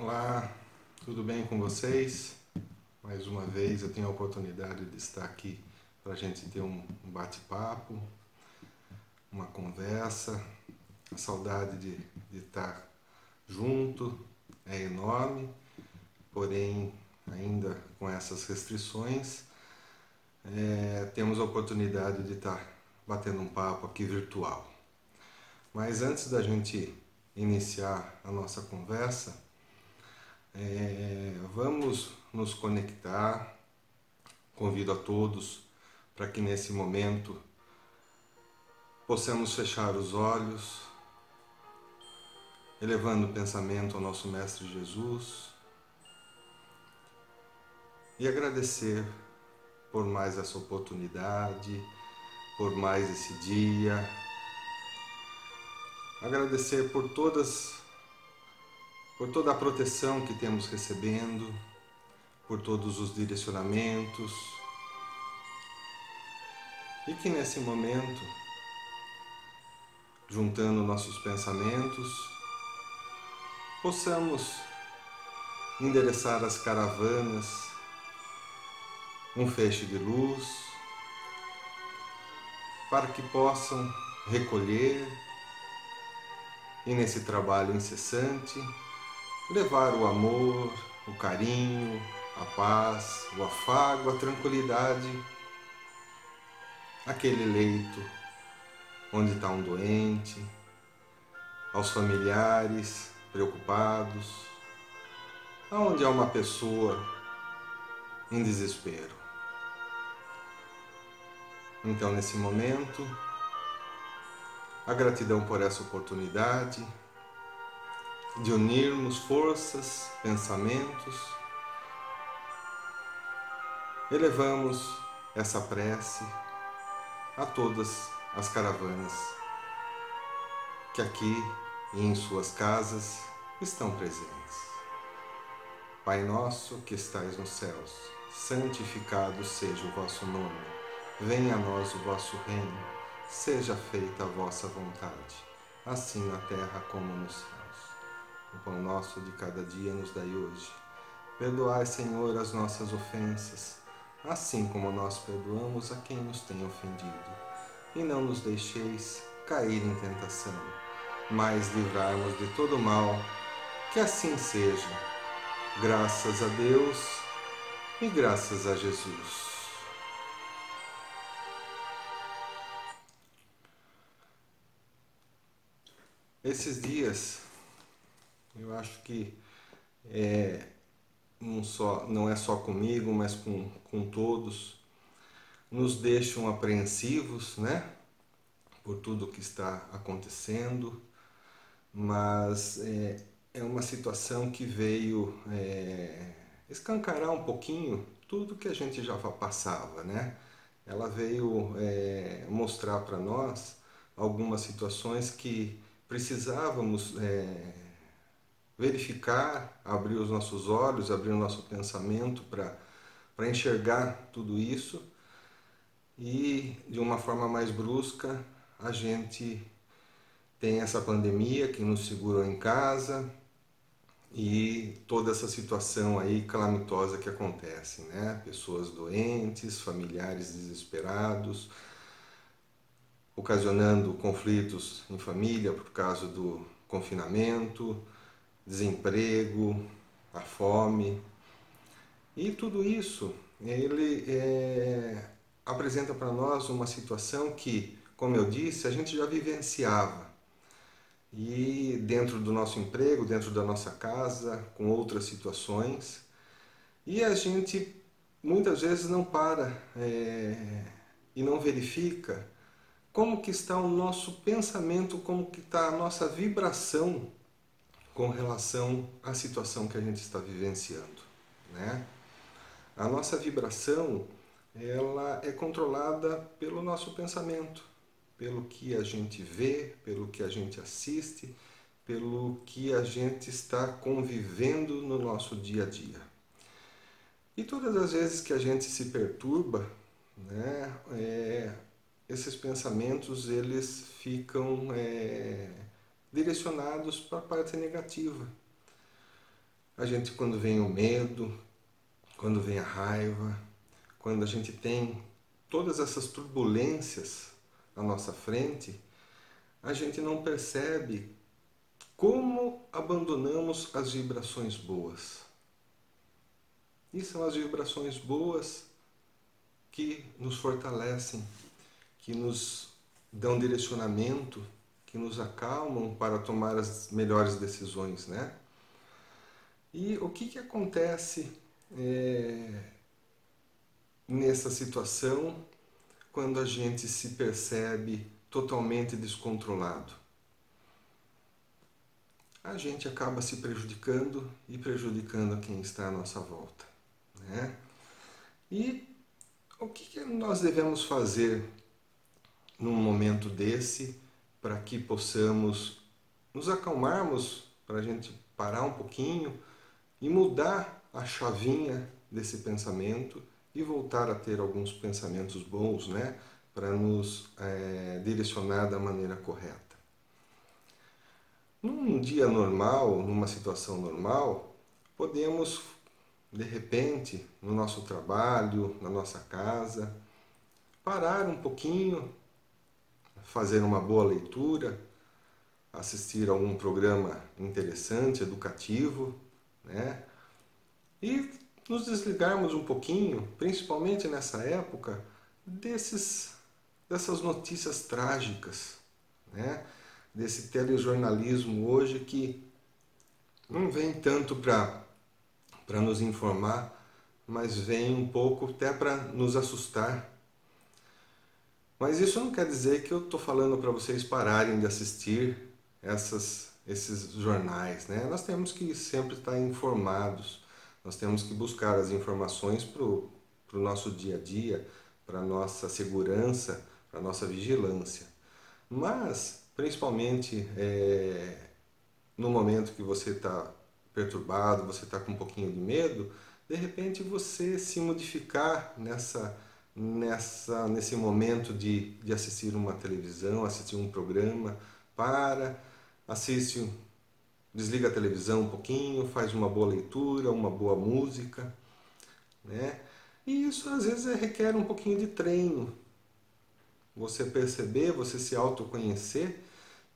Olá, tudo bem com vocês? Mais uma vez eu tenho a oportunidade de estar aqui para a gente ter um bate-papo, uma conversa. A saudade de, de estar junto é enorme, porém, ainda com essas restrições, é, temos a oportunidade de estar batendo um papo aqui virtual. Mas antes da gente iniciar a nossa conversa, é, vamos nos conectar. Convido a todos para que nesse momento possamos fechar os olhos, elevando o pensamento ao nosso Mestre Jesus e agradecer por mais essa oportunidade, por mais esse dia, agradecer por todas por toda a proteção que temos recebendo, por todos os direcionamentos. E que nesse momento, juntando nossos pensamentos, possamos endereçar as caravanas, um feixe de luz, para que possam recolher e nesse trabalho incessante levar o amor, o carinho, a paz, o afago, a tranquilidade àquele leito onde está um doente, aos familiares preocupados, aonde há uma pessoa em desespero. Então, nesse momento, a gratidão por essa oportunidade de unirmos forças, pensamentos, elevamos essa prece a todas as caravanas que aqui e em suas casas estão presentes. Pai nosso que estais nos céus, santificado seja o vosso nome. Venha a nós o vosso reino. Seja feita a vossa vontade, assim na terra como no céu. Pão nosso de cada dia nos dai hoje. Perdoai, Senhor, as nossas ofensas, assim como nós perdoamos a quem nos tem ofendido. E não nos deixeis cair em tentação, mas livrai-nos de todo mal. Que assim seja. Graças a Deus e graças a Jesus. Esses dias eu acho que é, não, só, não é só comigo, mas com, com todos, nos deixam apreensivos, né? Por tudo que está acontecendo, mas é, é uma situação que veio é, escancarar um pouquinho tudo que a gente já passava, né? Ela veio é, mostrar para nós algumas situações que precisávamos é, verificar, abrir os nossos olhos, abrir o nosso pensamento para enxergar tudo isso e de uma forma mais brusca a gente tem essa pandemia que nos segurou em casa e toda essa situação aí calamitosa que acontece, né? Pessoas doentes, familiares desesperados, ocasionando conflitos em família por causa do confinamento, desemprego, a fome. E tudo isso, ele é, apresenta para nós uma situação que, como eu disse, a gente já vivenciava. E dentro do nosso emprego, dentro da nossa casa, com outras situações. E a gente muitas vezes não para é, e não verifica como que está o nosso pensamento, como que está a nossa vibração com relação à situação que a gente está vivenciando, né? A nossa vibração, ela é controlada pelo nosso pensamento, pelo que a gente vê, pelo que a gente assiste, pelo que a gente está convivendo no nosso dia a dia. E todas as vezes que a gente se perturba, né, é, esses pensamentos eles ficam é, direcionados para a parte negativa. a gente quando vem o medo, quando vem a raiva, quando a gente tem todas essas turbulências à nossa frente, a gente não percebe como abandonamos as vibrações boas. E são as vibrações boas que nos fortalecem, que nos dão direcionamento, que nos acalmam para tomar as melhores decisões, né? E o que, que acontece é, nessa situação quando a gente se percebe totalmente descontrolado? A gente acaba se prejudicando e prejudicando quem está à nossa volta. Né? E o que, que nós devemos fazer num momento desse para que possamos nos acalmarmos, para a gente parar um pouquinho e mudar a chavinha desse pensamento e voltar a ter alguns pensamentos bons, né, para nos é, direcionar da maneira correta. Num dia normal, numa situação normal, podemos de repente, no nosso trabalho, na nossa casa, parar um pouquinho, fazer uma boa leitura, assistir a um programa interessante, educativo, né? E nos desligarmos um pouquinho, principalmente nessa época, desses, dessas notícias trágicas, né? Desse telejornalismo hoje que não vem tanto para nos informar, mas vem um pouco até para nos assustar. Mas isso não quer dizer que eu estou falando para vocês pararem de assistir essas, esses jornais. Né? Nós temos que sempre estar informados, nós temos que buscar as informações para o nosso dia a dia, para a nossa segurança, para a nossa vigilância. Mas, principalmente é, no momento que você está perturbado, você está com um pouquinho de medo, de repente você se modificar nessa, nessa, nesse momento de, de assistir uma televisão, assistir um programa, para, assiste, desliga a televisão um pouquinho, faz uma boa leitura, uma boa música, né? E isso às vezes requer um pouquinho de treino. Você perceber, você se autoconhecer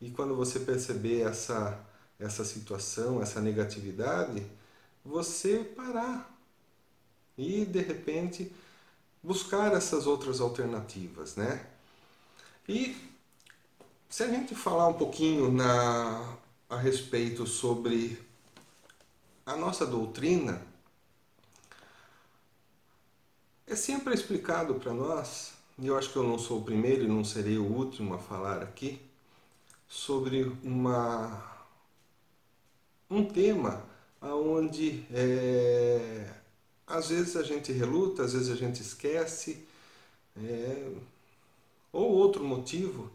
e quando você perceber essa essa situação, essa negatividade, você parar e de repente buscar essas outras alternativas, né? E se a gente falar um pouquinho na, a respeito sobre a nossa doutrina, é sempre explicado para nós, e eu acho que eu não sou o primeiro e não serei o último a falar aqui, sobre uma um tema onde é, às vezes a gente reluta, às vezes a gente esquece, é, ou outro motivo,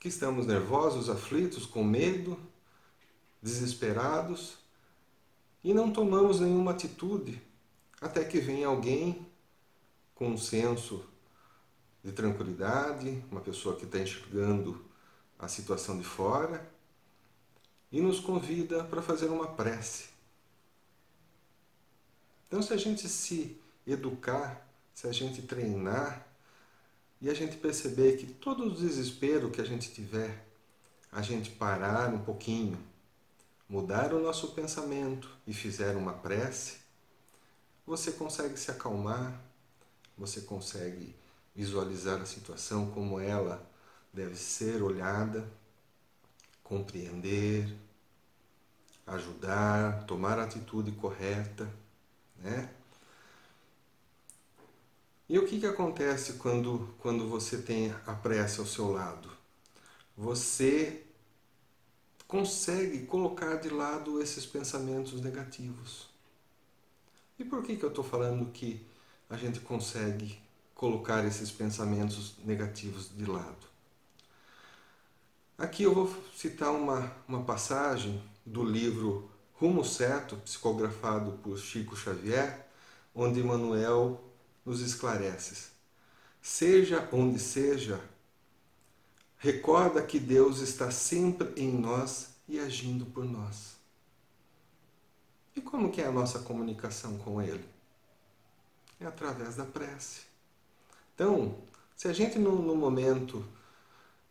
que estamos nervosos, aflitos, com medo, desesperados e não tomamos nenhuma atitude até que vem alguém com um senso de tranquilidade, uma pessoa que está enxergando a situação de fora e nos convida para fazer uma prece. Então, se a gente se educar, se a gente treinar e a gente perceber que todo o desespero que a gente tiver, a gente parar um pouquinho, mudar o nosso pensamento e fizer uma prece, você consegue se acalmar, você consegue visualizar a situação como ela deve ser olhada compreender, ajudar, tomar a atitude correta, né? E o que, que acontece quando, quando você tem a prece ao seu lado? Você consegue colocar de lado esses pensamentos negativos. E por que, que eu estou falando que a gente consegue colocar esses pensamentos negativos de lado? Aqui eu vou citar uma, uma passagem do livro Rumo Certo, psicografado por Chico Xavier, onde Manuel nos esclarece. Seja onde seja, recorda que Deus está sempre em nós e agindo por nós. como que é a nossa comunicação com Ele? É através da prece. Então, se a gente no, no momento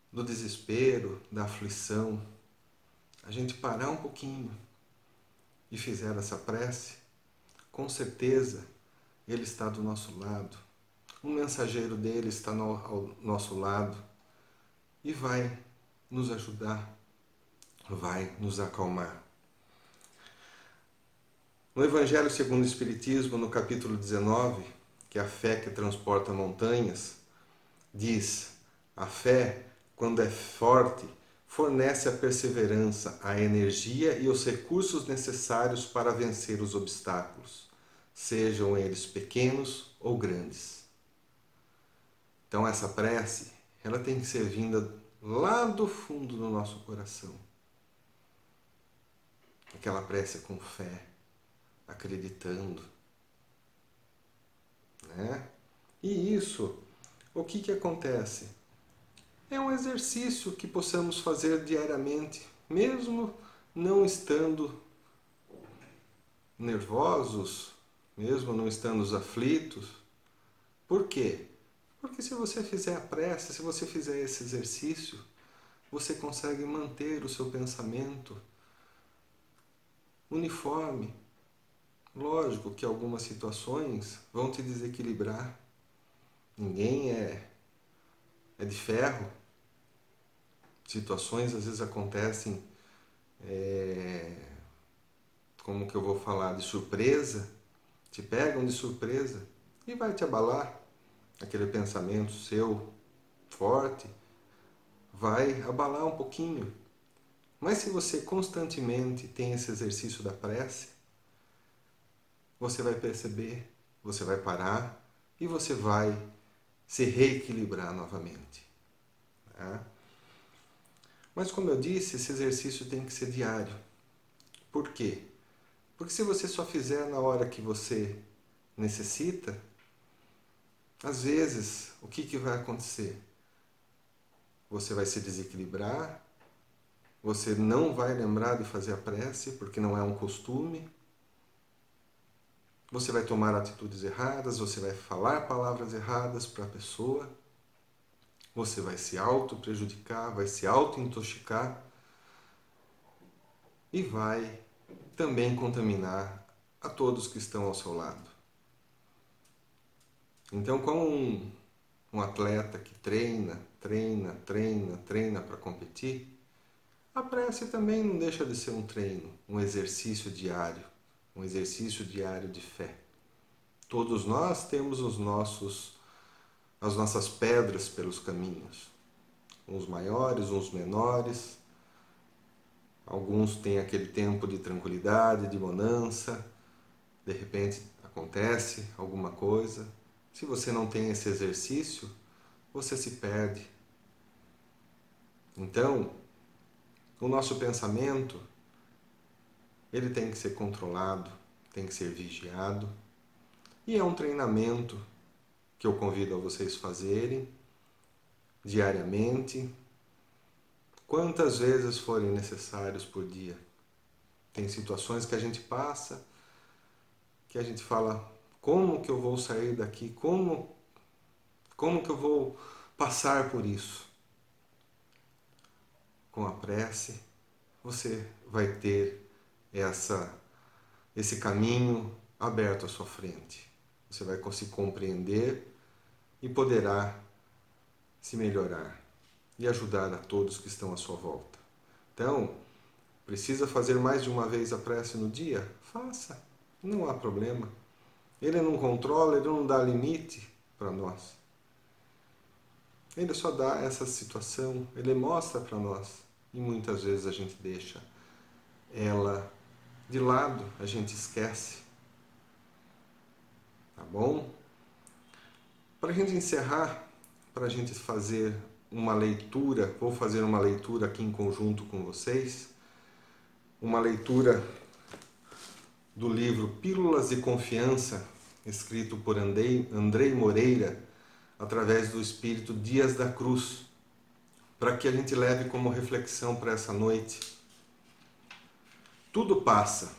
do desespero, da aflição, a gente parar um pouquinho e fizer essa prece, com certeza Ele está do nosso lado. Um mensageiro dele está no, ao nosso lado e vai nos ajudar, vai nos acalmar. No Evangelho segundo o Espiritismo, no capítulo 19, que é a fé que transporta montanhas, diz: a fé, quando é forte, fornece a perseverança, a energia e os recursos necessários para vencer os obstáculos, sejam eles pequenos ou grandes. Então essa prece, ela tem que ser vinda lá do fundo do nosso coração. Aquela prece com fé, acreditando, né? E isso, o que que acontece? É um exercício que possamos fazer diariamente, mesmo não estando nervosos, mesmo não estando aflitos. Por quê? Porque se você fizer a prece, se você fizer esse exercício, você consegue manter o seu pensamento uniforme. Lógico que algumas situações vão te desequilibrar. Ninguém é, é de ferro, situações às vezes acontecem, é, como que eu vou falar, de surpresa, te pegam de surpresa e vai te abalar. Aquele pensamento seu forte vai abalar um pouquinho. Mas se você constantemente tem esse exercício da prece, você vai perceber, você vai parar e você vai se reequilibrar novamente. Tá? Mas, como eu disse, esse exercício tem que ser diário. Por quê? Porque se você só fizer na hora que você necessita, às vezes, o que, que vai acontecer? Você vai se desequilibrar, você não vai lembrar de fazer a prece, porque não é um costume. Você vai tomar atitudes erradas, você vai falar palavras erradas para a pessoa você vai se auto-prejudicar, vai se auto-intoxicar e vai também contaminar a todos que estão ao seu lado. Então, como um, um atleta que treina, treina, treina, treina para competir, a prece também não deixa de ser um treino, um exercício diário, um exercício diário de fé. Todos nós temos os nossos as nossas pedras pelos caminhos, uns maiores, uns menores. Alguns têm aquele tempo de tranquilidade, de bonança, de repente acontece alguma coisa. Se você não tem esse exercício, você se perde. Então, o nosso pensamento ele tem que ser controlado, tem que ser vigiado, e é um treinamento que eu convido a vocês fazerem diariamente, quantas vezes forem necessários por dia. Tem situações que a gente passa que a gente fala como que eu vou sair daqui, como como que eu vou passar por isso. Com a prece, você vai ter essa esse caminho aberto à sua frente. Você vai conseguir compreender e poderá se melhorar e ajudar a todos que estão à sua volta. Então, precisa fazer mais de uma vez a prece no dia? Faça, não há problema. Ele não controla, ele não dá limite para nós. Ele só dá essa situação, ele mostra para nós e muitas vezes a gente deixa ela de lado, a gente esquece. Bom? Para a gente encerrar, para a gente fazer uma leitura, vou fazer uma leitura aqui em conjunto com vocês, uma leitura do livro Pílulas de Confiança, escrito por Andrei, Andrei Moreira, através do Espírito Dias da Cruz, para que a gente leve como reflexão para essa noite. Tudo passa,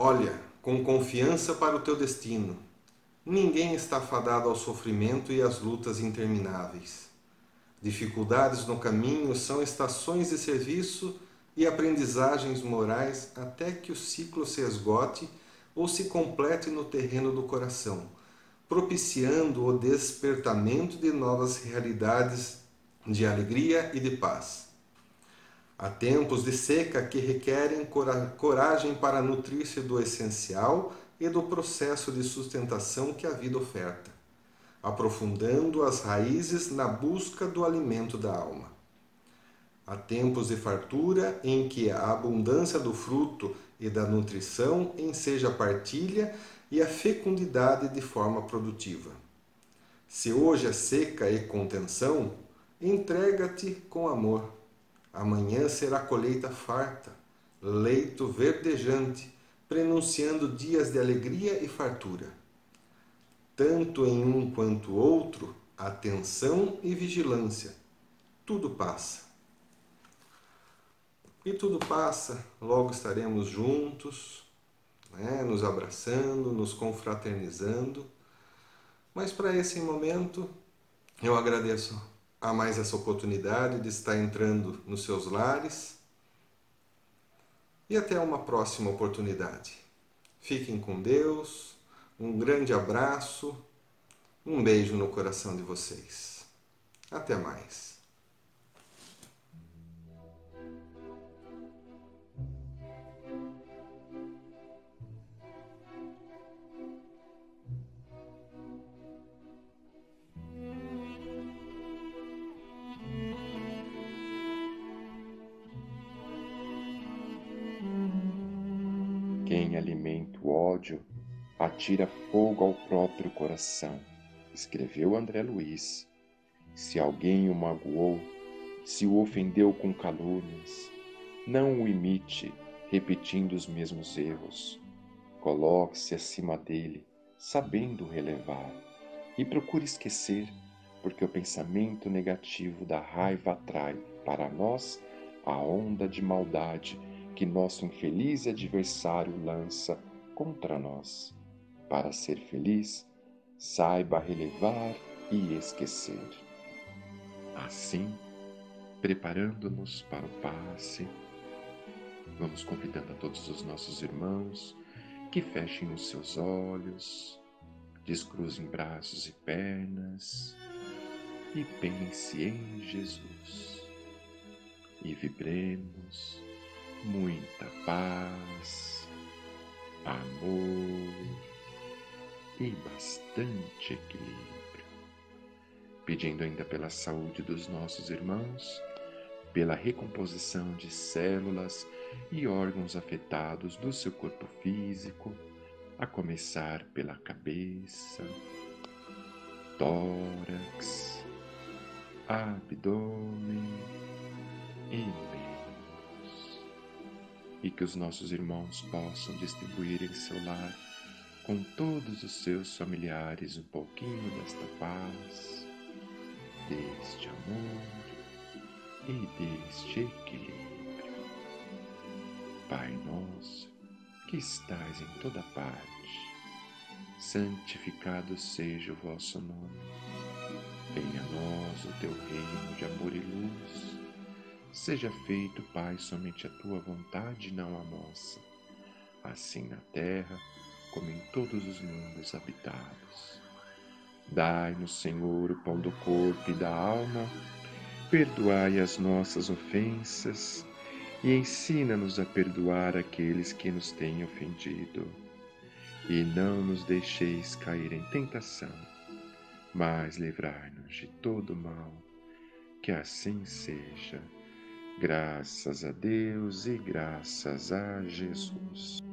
Olha com confiança para o teu destino. Ninguém está fadado ao sofrimento e às lutas intermináveis. Dificuldades no caminho são estações de serviço e aprendizagens morais até que o ciclo se esgote ou se complete no terreno do coração, propiciando o despertamento de novas realidades de alegria e de paz. Há tempos de seca que requerem coragem para nutrir-se do essencial e do processo de sustentação que a vida oferta, aprofundando as raízes na busca do alimento da alma. Há tempos de fartura em que a abundância do fruto e da nutrição enseja a partilha e a fecundidade de forma produtiva. Se hoje é seca e contenção, entrega-te com amor. Amanhã será colheita farta, leito verdejante, prenunciando dias de alegria e fartura. Tanto em um quanto outro, atenção e vigilância. Tudo passa e tudo passa, logo estaremos juntos, né, nos abraçando, nos confraternizando. Mas para esse momento, eu agradeço a mais essa oportunidade de estar entrando nos seus lares. E até uma próxima oportunidade. Fiquem com Deus, um grande abraço, um beijo no coração de vocês. Até mais. Alimenta o ódio atira fogo ao próprio coração, escreveu André Luiz. Se alguém o magoou, se o ofendeu com calúnias, não o imite, repetindo os mesmos erros. Coloque-se acima dele, sabendo relevar, e procure esquecer, porque o pensamento negativo da raiva atrai para nós a onda de maldade que nosso infeliz adversário lança contra nós. Para ser feliz, saiba relevar e esquecer. Assim, preparando-nos para o passe, vamos convidando a todos os nossos irmãos que fechem os seus olhos, descruzem braços e pernas e pense em Jesus. E vibremos muita paz, amor e bastante equilíbrio. Pedindo ainda pela saúde dos nossos irmãos, pela recomposição de células e órgãos afetados do seu corpo físico, a começar pela cabeça, tórax, abdômen e e que os nossos irmãos possam distribuir em seu lar com todos os seus familiares um pouquinho desta paz, deste amor e deste equilíbrio. Pai nosso, que estais em toda parte, santificado seja o vosso nome. Venha a nós o teu reino de amor e luz Seja feito, Pai, somente a tua vontade, não a nossa, assim na terra como em todos os mundos habitados. Dai-nos, Senhor, o pão do corpo e da alma, perdoai as nossas ofensas e ensina-nos a perdoar aqueles que nos têm ofendido. E não nos deixeis cair em tentação, mas livrai-nos de todo mal. Que assim seja Graças a Deus e graças a Jesus.